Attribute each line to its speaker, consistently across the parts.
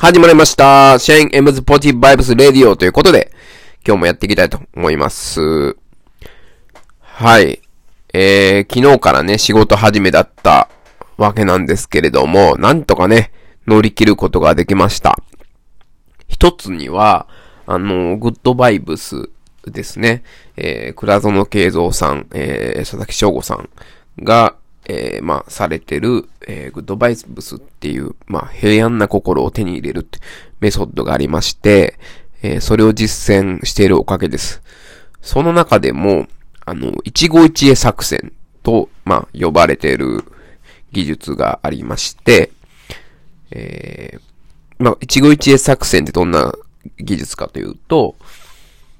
Speaker 1: 始まりました。シェーン・エムズ・ポジティブ・バイブス・レディオということで、今日もやっていきたいと思います。はい。えー、昨日からね、仕事始めだったわけなんですけれども、なんとかね、乗り切ることができました。一つには、あの、グッドバイブスですね。えー、倉園慶三さん、えー、佐々木翔吾さんが、えー、まあ、されてる、えー、グッドバイブスっていう、まあ、平安な心を手に入れるってメソッドがありまして、えー、それを実践しているおかげです。その中でも、あの、一期一会作戦と、まあ、呼ばれている技術がありまして、えー、まあ、一期一会作戦ってどんな技術かというと、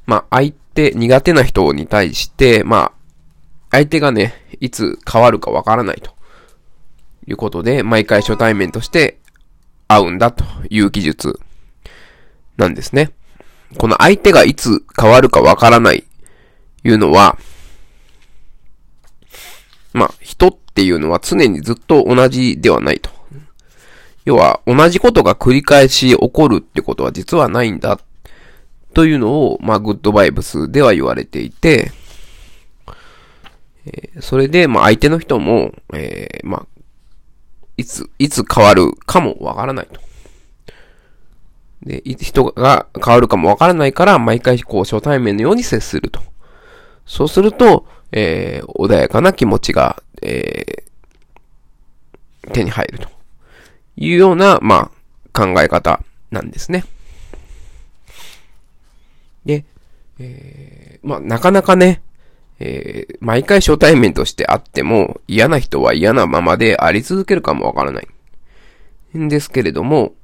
Speaker 1: まあ、相手、苦手な人に対して、まあ、相手がね、いつ変わるかわからないということで、毎回初対面として会うんだという技術なんですね。この相手がいつ変わるかわからないいうのは、まあ、人っていうのは常にずっと同じではないと。要は、同じことが繰り返し起こるってことは実はないんだ。というのを、まあ、グッドバイブスでは言われていて、えーそれで、まあ、相手の人も、えーまあ、いつ、いつ変わるかもわからないと。で、人が変わるかもわからないから、毎回こう、初対面のように接すると。そうすると、えー穏やかな気持ちが、えー手に入るというような、まあ、考え方なんですね。で、えーまあ、なかなかね、えー毎回初対面として会っても嫌な人は嫌なままであり続けるかもわからない。んですけれども、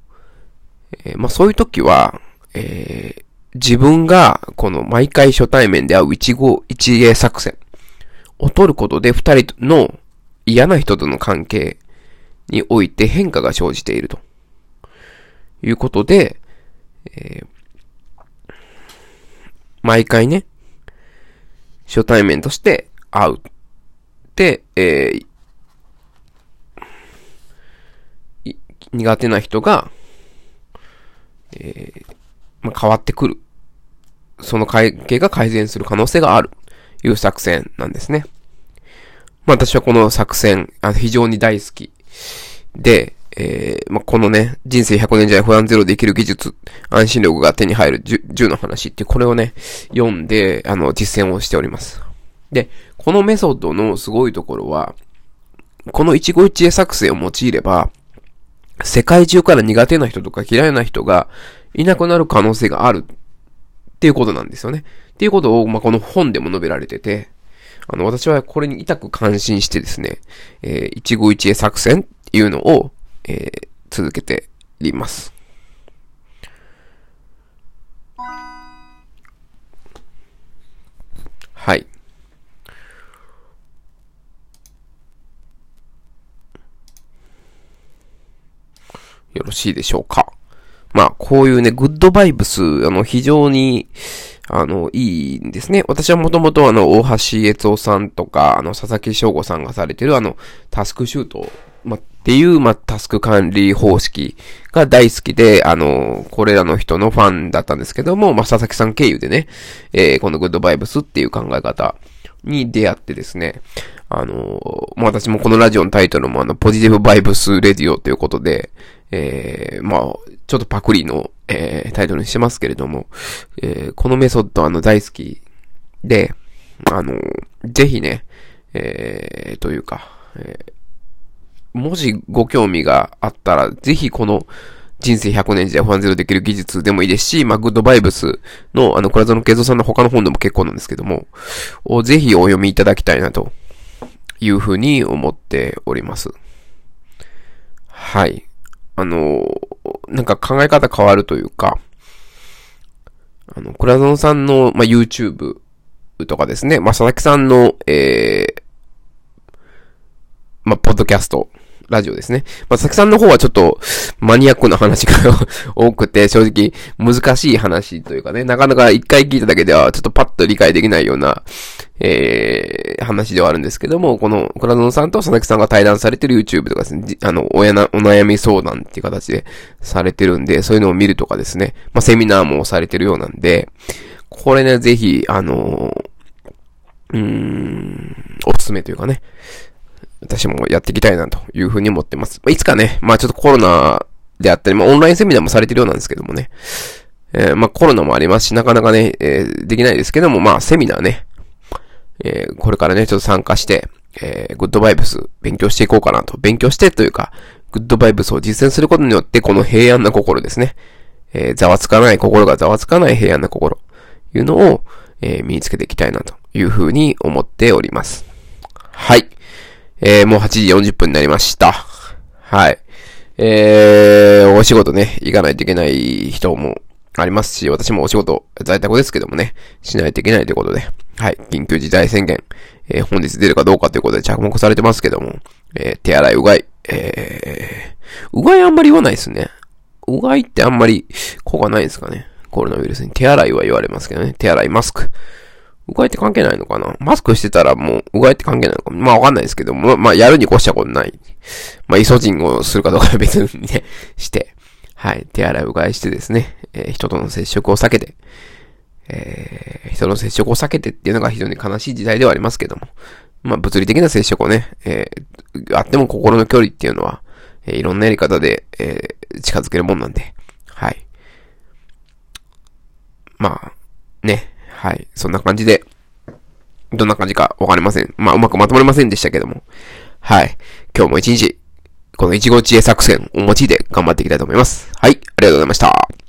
Speaker 1: えーまあそういう時は、えー自分がこの毎回初対面で会う一号一会作戦を取ることで二人の嫌な人との関係において変化が生じているということで、えー毎回ね、初対面として会う。で、えー苦手な人が、えーまあ、変わってくる。その関係が改善する可能性がある。いう作戦なんですね。まあ私はこの作戦、あの非常に大好き。で、えーまあ、このね、人生100年時代不安ゼロできる技術、安心力が手に入る 10, の話って、これをね、読んで、あの、実践をしております。で、このメソッドのすごいところは、この一期一会作戦を用いれば、世界中から苦手な人とか嫌いな人がいなくなる可能性があるっていうことなんですよね。っていうことを、まあ、この本でも述べられてて、あの、私はこれに痛く感心してですね、えー一期一会作戦っていうのを、えー続けています。はい。よろしいでしょうか。まあ、こういうね、グッドバイブス、あの、非常に、あの、いいんですね。私はもともとあの、大橋悦夫さんとか、あの、佐々木翔吾さんがされてるあの、タスクシュート、ま、っていう、ま、タスク管理方式が大好きで、あの、これらの人のファンだったんですけども、ま、佐々木さん経由でね、えー、このグッドバイブスっていう考え方に出会ってですね、あの、ま、私もこのラジオのタイトルもあの、ポジティブバイブスレディオということで、えー、まあ、ちょっとパクリの、えー、タイトルにしてますけれども、えー、このメソッドあの大好きで、あの、ぜひね、えー、というか、えーもしご興味があったら、ぜひこの人生100年時代不安ゼロできる技術でもいいですし、まあ、グッドバイブスの、あの、倉園慶三さんの他の本でも結構なんですけども、をぜひお読みいただきたいなというふうに思っております。はい。あの、なんか考え方変わるというか、あの、倉園さんの、まあ、YouTube とかですね、まあ、佐々木さんの、えー、まあ、ポッドキャストラジオですね。まあ、佐々木さんの方はちょっとマニアックな話が 多くて、正直難しい話というかね、なかなか一回聞いただけではちょっとパッと理解できないような、えー、話ではあるんですけども、この、倉園さんと佐々木さんが対談されてる YouTube とかですね、あの、親な、お悩み相談っていう形でされてるんで、そういうのを見るとかですね、まあ、セミナーもされてるようなんで、これね、ぜひ、あのー、うーん、おすすめというかね、私もやっていきたいなというふうに思ってます。まあ、いつかね、まあちょっとコロナであったり、まあオンラインセミナーもされてるようなんですけどもね。えー、まあコロナもありますし、なかなかね、えー、できないですけども、まあセミナーね、えー、これからね、ちょっと参加して、えー、グッドバイブス勉強していこうかなと。勉強してというか、グッドバイブスを実践することによって、この平安な心ですね。えー、ざわつかない心がざわつかない平安な心、いうのを、えー、身につけていきたいなというふうに思っております。はい。えー、もう8時40分になりました。はい。えー、お仕事ね、行かないといけない人もありますし、私もお仕事、在宅ですけどもね、しないといけないということで、はい、緊急事態宣言、えー、本日出るかどうかということで着目されてますけども、えー、手洗い、うがい、えー、うがいあんまり言わないですね。うがいってあんまり効果ないですかね。コロナウイルスに手洗いは言われますけどね。手洗い、マスク。うがいって関係ないのかな？マスクしてたらもう、うがいって関係ないのかまあわかんないですけども、まあやるに越したことない。まあイソジンをするかどうかは別にね、して、はい、手洗いうがいしてですね、えー、人との接触を避けて、えー、人の接触を避けてっていうのが非常に悲しい時代ではありますけども、まあ物理的な接触をね、えー、あっても心の距離っていうのは、えー、いろんなやり方で、えー、近づけるもんなんで、はい。まあ、ね、はい。そんな感じで、どんな感じかわかりません。まあ、うまくまとまりませんでしたけども。はい。今日も一日、この一号知恵作戦を用いて頑張っていきたいと思います。はい。ありがとうございました。